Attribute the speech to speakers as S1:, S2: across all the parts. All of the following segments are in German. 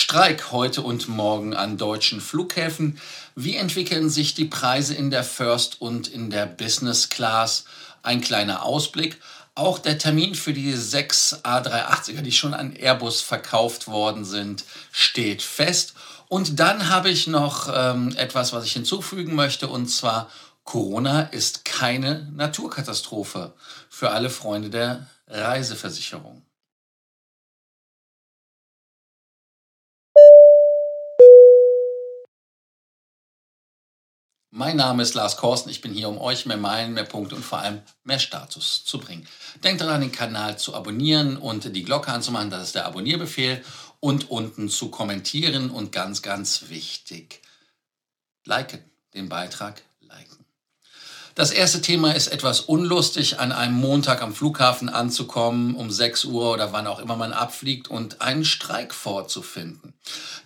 S1: Streik heute und morgen an deutschen Flughäfen. Wie entwickeln sich die Preise in der First und in der Business Class? Ein kleiner Ausblick. Auch der Termin für die 6 A380er, die schon an Airbus verkauft worden sind, steht fest. Und dann habe ich noch ähm, etwas, was ich hinzufügen möchte, und zwar Corona ist keine Naturkatastrophe für alle Freunde der Reiseversicherung. Mein Name ist Lars Korsten. Ich bin hier, um euch mehr Meilen, mehr Punkte und vor allem mehr Status zu bringen. Denkt daran, den Kanal zu abonnieren und die Glocke anzumachen. Das ist der Abonnierbefehl. Und unten zu kommentieren und ganz, ganz wichtig, liken, den Beitrag das erste Thema ist etwas unlustig, an einem Montag am Flughafen anzukommen, um 6 Uhr oder wann auch immer man abfliegt und einen Streik vorzufinden.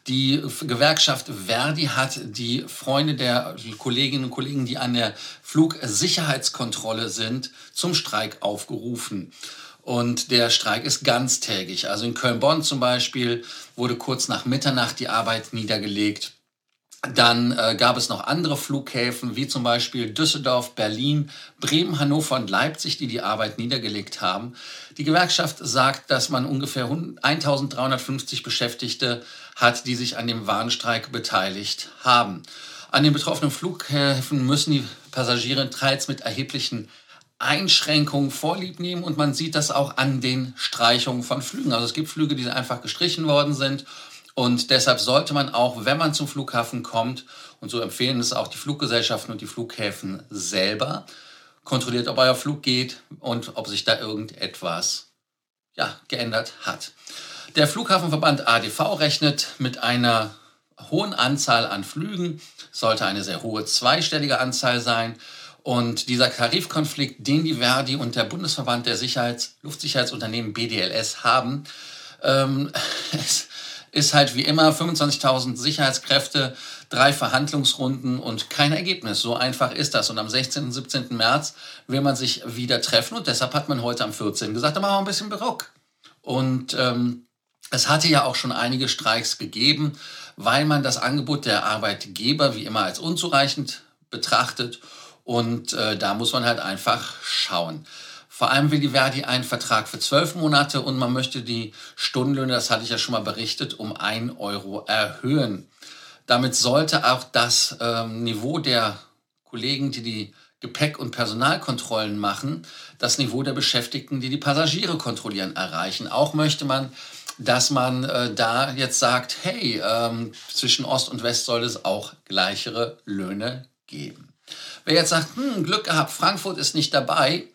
S1: Die Gewerkschaft Verdi hat die Freunde der Kolleginnen und Kollegen, die an der Flugsicherheitskontrolle sind, zum Streik aufgerufen. Und der Streik ist ganztägig. Also in Köln-Bonn zum Beispiel wurde kurz nach Mitternacht die Arbeit niedergelegt. Dann äh, gab es noch andere Flughäfen, wie zum Beispiel Düsseldorf, Berlin, Bremen, Hannover und Leipzig, die die Arbeit niedergelegt haben. Die Gewerkschaft sagt, dass man ungefähr 1350 Beschäftigte hat, die sich an dem Warnstreik beteiligt haben. An den betroffenen Flughäfen müssen die Passagiere teils mit erheblichen Einschränkungen vorlieb nehmen und man sieht das auch an den Streichungen von Flügen. Also es gibt Flüge, die einfach gestrichen worden sind und deshalb sollte man auch, wenn man zum Flughafen kommt, und so empfehlen es auch die Fluggesellschaften und die Flughäfen selber, kontrolliert, ob euer Flug geht und ob sich da irgendetwas ja, geändert hat. Der Flughafenverband ADV rechnet mit einer hohen Anzahl an Flügen, sollte eine sehr hohe zweistellige Anzahl sein. Und dieser Tarifkonflikt, den die Verdi und der Bundesverband der Sicherheits Luftsicherheitsunternehmen BDLS haben, ähm, ist halt wie immer 25.000 Sicherheitskräfte, drei Verhandlungsrunden und kein Ergebnis. So einfach ist das. Und am 16. und 17. März will man sich wieder treffen und deshalb hat man heute am 14. gesagt, da machen wir ein bisschen Barock. Und ähm, es hatte ja auch schon einige Streiks gegeben, weil man das Angebot der Arbeitgeber wie immer als unzureichend betrachtet. Und äh, da muss man halt einfach schauen. Vor allem will die Verdi einen Vertrag für zwölf Monate und man möchte die Stundenlöhne, das hatte ich ja schon mal berichtet, um ein Euro erhöhen. Damit sollte auch das ähm, Niveau der Kollegen, die die Gepäck- und Personalkontrollen machen, das Niveau der Beschäftigten, die die Passagiere kontrollieren, erreichen. Auch möchte man, dass man äh, da jetzt sagt, hey, ähm, zwischen Ost und West soll es auch gleichere Löhne geben. Wer jetzt sagt, hm, Glück gehabt, Frankfurt ist nicht dabei,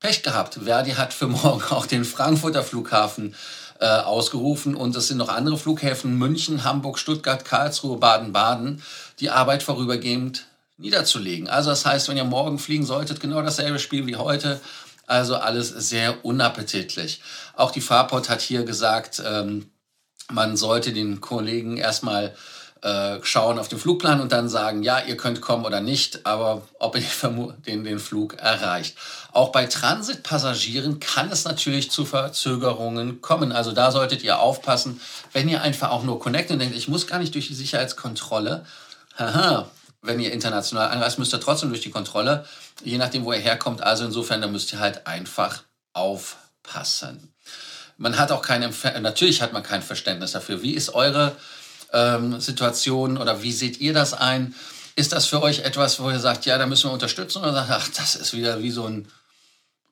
S1: Pech gehabt. Verdi hat für morgen auch den Frankfurter Flughafen äh, ausgerufen und es sind noch andere Flughäfen, München, Hamburg, Stuttgart, Karlsruhe, Baden-Baden, die Arbeit vorübergehend niederzulegen. Also das heißt, wenn ihr morgen fliegen solltet, genau dasselbe Spiel wie heute. Also alles sehr unappetitlich. Auch die Fraport hat hier gesagt, ähm, man sollte den Kollegen erstmal äh, schauen auf den Flugplan und dann sagen, ja, ihr könnt kommen oder nicht, aber ob ihr den, den Flug erreicht. Auch bei Transitpassagieren kann es natürlich zu Verzögerungen kommen. Also da solltet ihr aufpassen, wenn ihr einfach auch nur connecten und denkt, ich muss gar nicht durch die Sicherheitskontrolle. Haha, wenn ihr international anreist, müsst ihr trotzdem durch die Kontrolle, je nachdem, wo ihr herkommt. Also insofern, da müsst ihr halt einfach aufpassen. Man hat auch kein, natürlich hat man kein Verständnis dafür. Wie ist eure ähm, Situation oder wie seht ihr das ein? Ist das für euch etwas, wo ihr sagt, ja, da müssen wir unterstützen oder sagt, ach, das ist wieder wie so ein,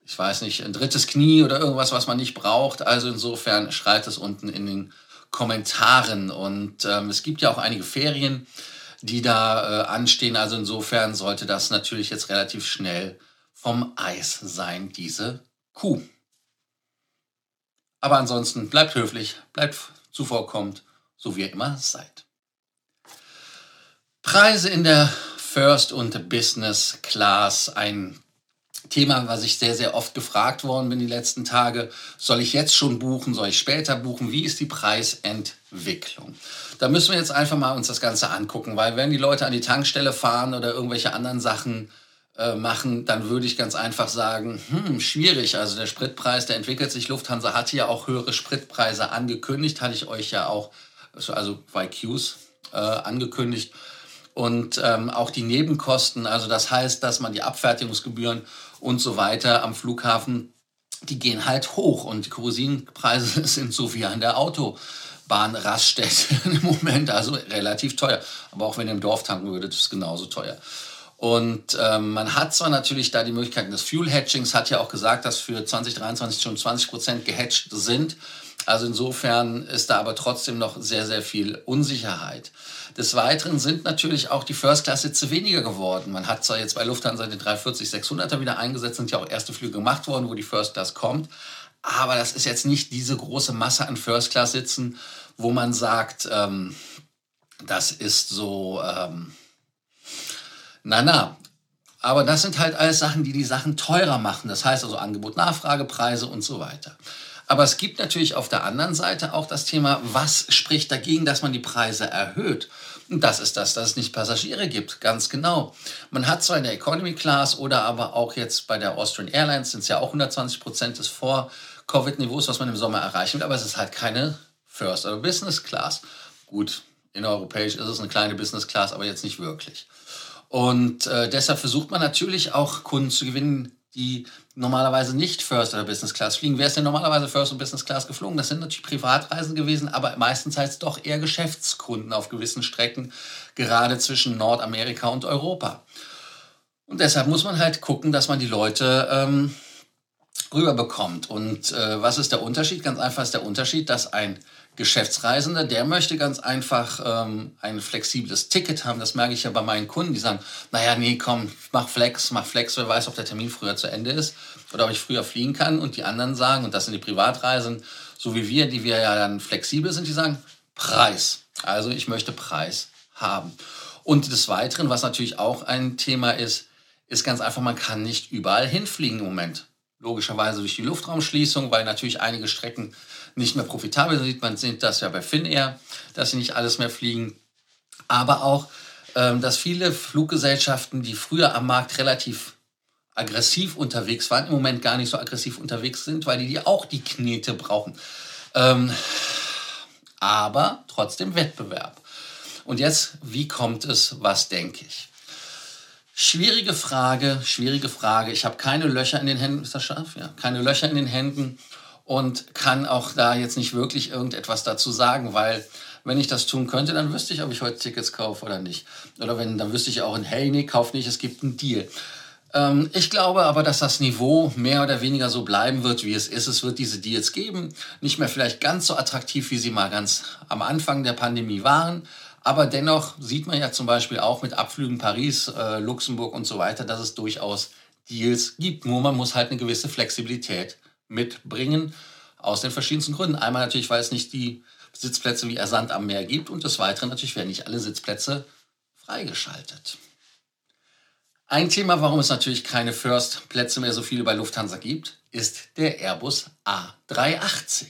S1: ich weiß nicht, ein drittes Knie oder irgendwas, was man nicht braucht? Also insofern schreit es unten in den Kommentaren. Und ähm, es gibt ja auch einige Ferien, die da äh, anstehen. Also insofern sollte das natürlich jetzt relativ schnell vom Eis sein, diese Kuh. Aber ansonsten bleibt höflich, bleibt zuvorkommend so wie ihr immer seid. Preise in der First und Business Class, ein Thema, was ich sehr, sehr oft gefragt worden bin die letzten Tage. Soll ich jetzt schon buchen? Soll ich später buchen? Wie ist die Preisentwicklung? Da müssen wir jetzt einfach mal uns das Ganze angucken, weil wenn die Leute an die Tankstelle fahren oder irgendwelche anderen Sachen äh, machen, dann würde ich ganz einfach sagen, hm, schwierig. Also der Spritpreis, der entwickelt sich. Lufthansa hatte ja auch höhere Spritpreise angekündigt, hatte ich euch ja auch also YQs äh, angekündigt. Und ähm, auch die Nebenkosten, also das heißt, dass man die Abfertigungsgebühren und so weiter am Flughafen, die gehen halt hoch und die Kerosinpreise sind so wie an der Autobahnraststätte im Moment, also relativ teuer. Aber auch wenn ihr im Dorf tanken würdet, ist es genauso teuer. Und ähm, man hat zwar natürlich da die Möglichkeiten des Fuel Hedgings, hat ja auch gesagt, dass für 2023 schon 20 Prozent gehatcht sind. Also insofern ist da aber trotzdem noch sehr, sehr viel Unsicherheit. Des Weiteren sind natürlich auch die First-Class-Sitze weniger geworden. Man hat zwar jetzt bei Lufthansa den 340-600er wieder eingesetzt, sind ja auch erste Flüge gemacht worden, wo die First-Class kommt. Aber das ist jetzt nicht diese große Masse an First-Class-Sitzen, wo man sagt, ähm, das ist so, ähm, na na. Aber das sind halt alles Sachen, die die Sachen teurer machen. Das heißt also Angebot, Nachfrage, Preise und so weiter. Aber es gibt natürlich auf der anderen Seite auch das Thema, was spricht dagegen, dass man die Preise erhöht? Und das ist das, dass es nicht Passagiere gibt, ganz genau. Man hat zwar in der Economy Class oder aber auch jetzt bei der Austrian Airlines sind es ja auch 120 Prozent des Vor-Covid-Niveaus, was man im Sommer erreichen will, aber es ist halt keine First- oder Business Class. Gut, in europäisch ist es eine kleine Business Class, aber jetzt nicht wirklich. Und äh, deshalb versucht man natürlich auch Kunden zu gewinnen, die normalerweise nicht First oder Business Class fliegen. Wer ist denn normalerweise First und Business Class geflogen? Das sind natürlich Privatreisen gewesen, aber meistens es doch eher Geschäftskunden auf gewissen Strecken, gerade zwischen Nordamerika und Europa. Und deshalb muss man halt gucken, dass man die Leute ähm, rüberbekommt. Und äh, was ist der Unterschied? Ganz einfach ist der Unterschied, dass ein Geschäftsreisender, der möchte ganz einfach ähm, ein flexibles Ticket haben. Das merke ich ja bei meinen Kunden, die sagen, naja, nee, komm, mach Flex, mach Flex, wer weiß, ob der Termin früher zu Ende ist oder ob ich früher fliegen kann. Und die anderen sagen, und das sind die Privatreisen, so wie wir, die wir ja dann flexibel sind, die sagen, Preis. Also ich möchte Preis haben. Und des Weiteren, was natürlich auch ein Thema ist, ist ganz einfach, man kann nicht überall hinfliegen im Moment. Logischerweise durch die Luftraumschließung, weil natürlich einige Strecken nicht mehr profitabel sind. Man sieht das ja bei Finnair, dass sie nicht alles mehr fliegen. Aber auch, ähm, dass viele Fluggesellschaften, die früher am Markt relativ aggressiv unterwegs waren, im Moment gar nicht so aggressiv unterwegs sind, weil die auch die Knete brauchen. Ähm, aber trotzdem Wettbewerb. Und jetzt, wie kommt es, was denke ich? Schwierige Frage, schwierige Frage. Ich habe keine Löcher in den Händen. Ist das scharf? Ja, keine Löcher in den Händen und kann auch da jetzt nicht wirklich irgendetwas dazu sagen, weil wenn ich das tun könnte, dann wüsste ich, ob ich heute Tickets kaufe oder nicht. Oder wenn, dann wüsste ich auch, hey, nee, kauf nicht, es gibt einen Deal. Ähm, ich glaube aber, dass das Niveau mehr oder weniger so bleiben wird, wie es ist. Es wird diese Deals geben. Nicht mehr vielleicht ganz so attraktiv, wie sie mal ganz am Anfang der Pandemie waren. Aber dennoch sieht man ja zum Beispiel auch mit Abflügen Paris, äh, Luxemburg und so weiter, dass es durchaus Deals gibt. Nur man muss halt eine gewisse Flexibilität mitbringen, aus den verschiedensten Gründen. Einmal natürlich, weil es nicht die Sitzplätze wie Ersand am Meer gibt und des Weiteren natürlich werden nicht alle Sitzplätze freigeschaltet. Ein Thema, warum es natürlich keine First-Plätze mehr so viele bei Lufthansa gibt, ist der Airbus A380.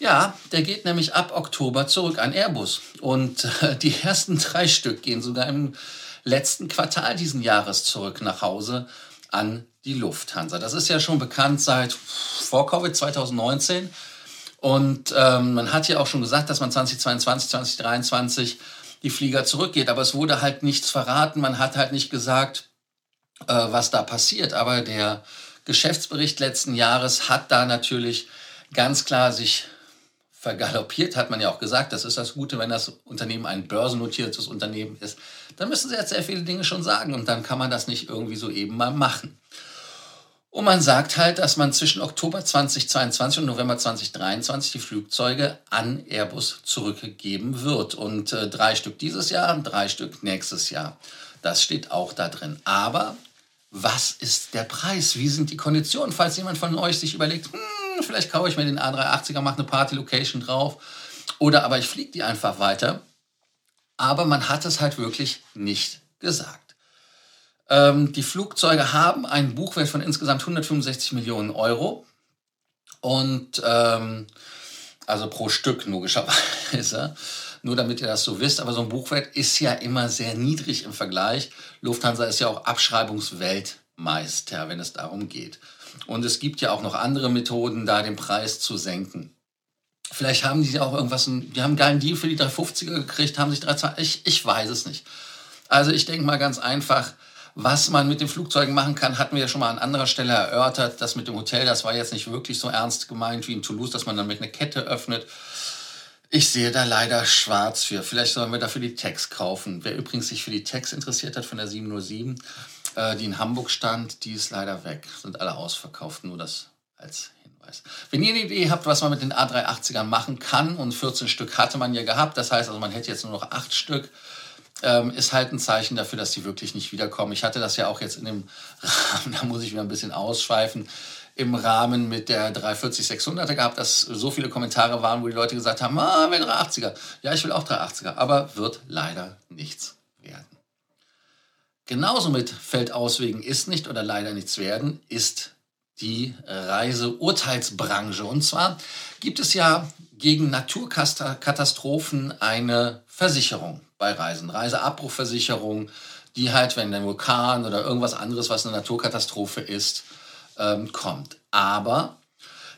S1: Ja, der geht nämlich ab Oktober zurück an Airbus. Und äh, die ersten drei Stück gehen sogar im letzten Quartal diesen Jahres zurück nach Hause an die Lufthansa. Das ist ja schon bekannt seit vor Covid 2019. Und ähm, man hat ja auch schon gesagt, dass man 2022, 2023 die Flieger zurückgeht. Aber es wurde halt nichts verraten. Man hat halt nicht gesagt, äh, was da passiert. Aber der Geschäftsbericht letzten Jahres hat da natürlich ganz klar sich vergaloppiert, hat man ja auch gesagt. Das ist das Gute, wenn das Unternehmen ein börsennotiertes Unternehmen ist. Dann müssen sie jetzt sehr viele Dinge schon sagen und dann kann man das nicht irgendwie so eben mal machen. Und man sagt halt, dass man zwischen Oktober 2022 und November 2023 die Flugzeuge an Airbus zurückgeben wird. Und äh, drei Stück dieses Jahr, drei Stück nächstes Jahr. Das steht auch da drin. Aber was ist der Preis? Wie sind die Konditionen? Falls jemand von euch sich überlegt, hm, vielleicht kaufe ich mir den A380er, mache eine Party-Location drauf. Oder aber ich fliege die einfach weiter. Aber man hat es halt wirklich nicht gesagt. Ähm, die Flugzeuge haben einen Buchwert von insgesamt 165 Millionen Euro. Und ähm, also pro Stück logischerweise. Nur damit ihr das so wisst. Aber so ein Buchwert ist ja immer sehr niedrig im Vergleich. Lufthansa ist ja auch Abschreibungsweltmeister, wenn es darum geht. Und es gibt ja auch noch andere Methoden, da den Preis zu senken. Vielleicht haben die auch irgendwas, die haben einen geilen Deal für die 350er gekriegt, haben sich 320, ich, ich weiß es nicht. Also ich denke mal ganz einfach, was man mit den Flugzeugen machen kann, hatten wir ja schon mal an anderer Stelle erörtert. Das mit dem Hotel, das war jetzt nicht wirklich so ernst gemeint wie in Toulouse, dass man dann mit einer Kette öffnet. Ich sehe da leider schwarz für. Vielleicht sollen wir dafür die Tags kaufen. Wer übrigens sich für die Tags interessiert hat von der 707, äh, die in Hamburg stand, die ist leider weg. Sind alle ausverkauft, nur das als Hinweis. Wenn ihr eine Idee habt, was man mit den A380ern machen kann, und 14 Stück hatte man ja gehabt, das heißt also, man hätte jetzt nur noch 8 Stück, ähm, ist halt ein Zeichen dafür, dass die wirklich nicht wiederkommen. Ich hatte das ja auch jetzt in dem Rahmen, da muss ich wieder ein bisschen ausschweifen, im Rahmen mit der 340-600er gehabt, dass so viele Kommentare waren, wo die Leute gesagt haben, ah, wer 380er? Ja, ich will auch 380er, aber wird leider nichts werden. Genauso mit fällt aus wegen ist nicht oder leider nichts werden, ist die Reiseurteilsbranche. Und zwar gibt es ja gegen Naturkatastrophen eine Versicherung bei Reisen, Reiseabbruchversicherung, die halt, wenn ein Vulkan oder irgendwas anderes, was eine Naturkatastrophe ist, ähm, kommt. Aber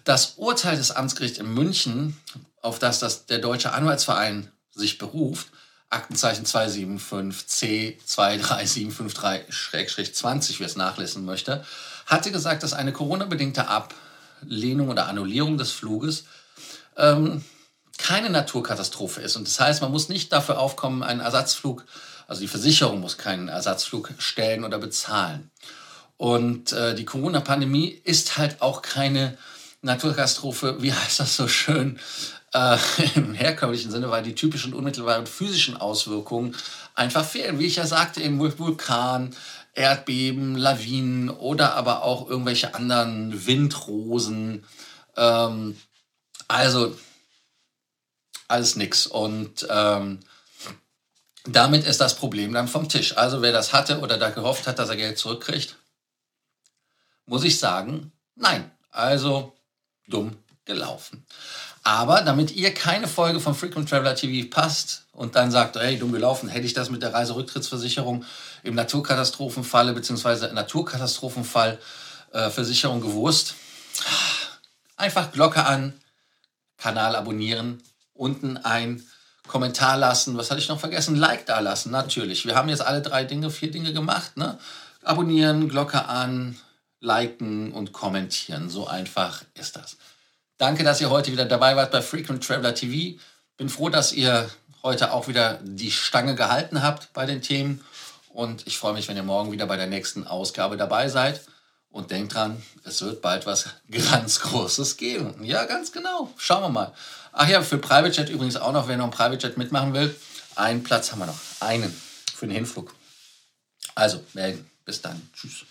S1: das Urteil des Amtsgerichts in München, auf das, das der Deutsche Anwaltsverein sich beruft, Aktenzeichen 275C 23753-20, wer es nachlesen möchte, hatte gesagt, dass eine Corona-bedingte Ablehnung oder Annullierung des Fluges ähm, keine Naturkatastrophe ist. Und das heißt, man muss nicht dafür aufkommen, einen Ersatzflug, also die Versicherung muss keinen Ersatzflug stellen oder bezahlen. Und äh, die Corona-Pandemie ist halt auch keine Naturkatastrophe, wie heißt das so schön, äh, im herkömmlichen Sinne, weil die typischen unmittelbaren physischen Auswirkungen einfach fehlen. Wie ich ja sagte, eben Vulkan, Erdbeben, Lawinen oder aber auch irgendwelche anderen Windrosen. Ähm, also alles nix. Und ähm, damit ist das Problem dann vom Tisch. Also wer das hatte oder da gehofft hat, dass er Geld zurückkriegt, muss ich sagen, nein. Also dumm gelaufen. Aber damit ihr keine Folge von Frequent Traveler TV passt und dann sagt, hey, dumm gelaufen, hätte ich das mit der Reiserücktrittsversicherung im Naturkatastrophenfalle bzw. Naturkatastrophenfall äh, gewusst, einfach Glocke an, Kanal abonnieren, unten ein Kommentar lassen. Was hatte ich noch vergessen? Like da lassen, natürlich. Wir haben jetzt alle drei Dinge, vier Dinge gemacht. Ne? Abonnieren, Glocke an, liken und kommentieren. So einfach ist das. Danke, dass ihr heute wieder dabei wart bei Frequent Traveler TV. Bin froh, dass ihr heute auch wieder die Stange gehalten habt bei den Themen. Und ich freue mich, wenn ihr morgen wieder bei der nächsten Ausgabe dabei seid. Und denkt dran, es wird bald was ganz Großes geben. Ja, ganz genau. Schauen wir mal. Ach ja, für Private Jet übrigens auch noch, wer noch ein Private Jet mitmachen will. Einen Platz haben wir noch. Einen für den Hinflug. Also melden. Bis dann. Tschüss.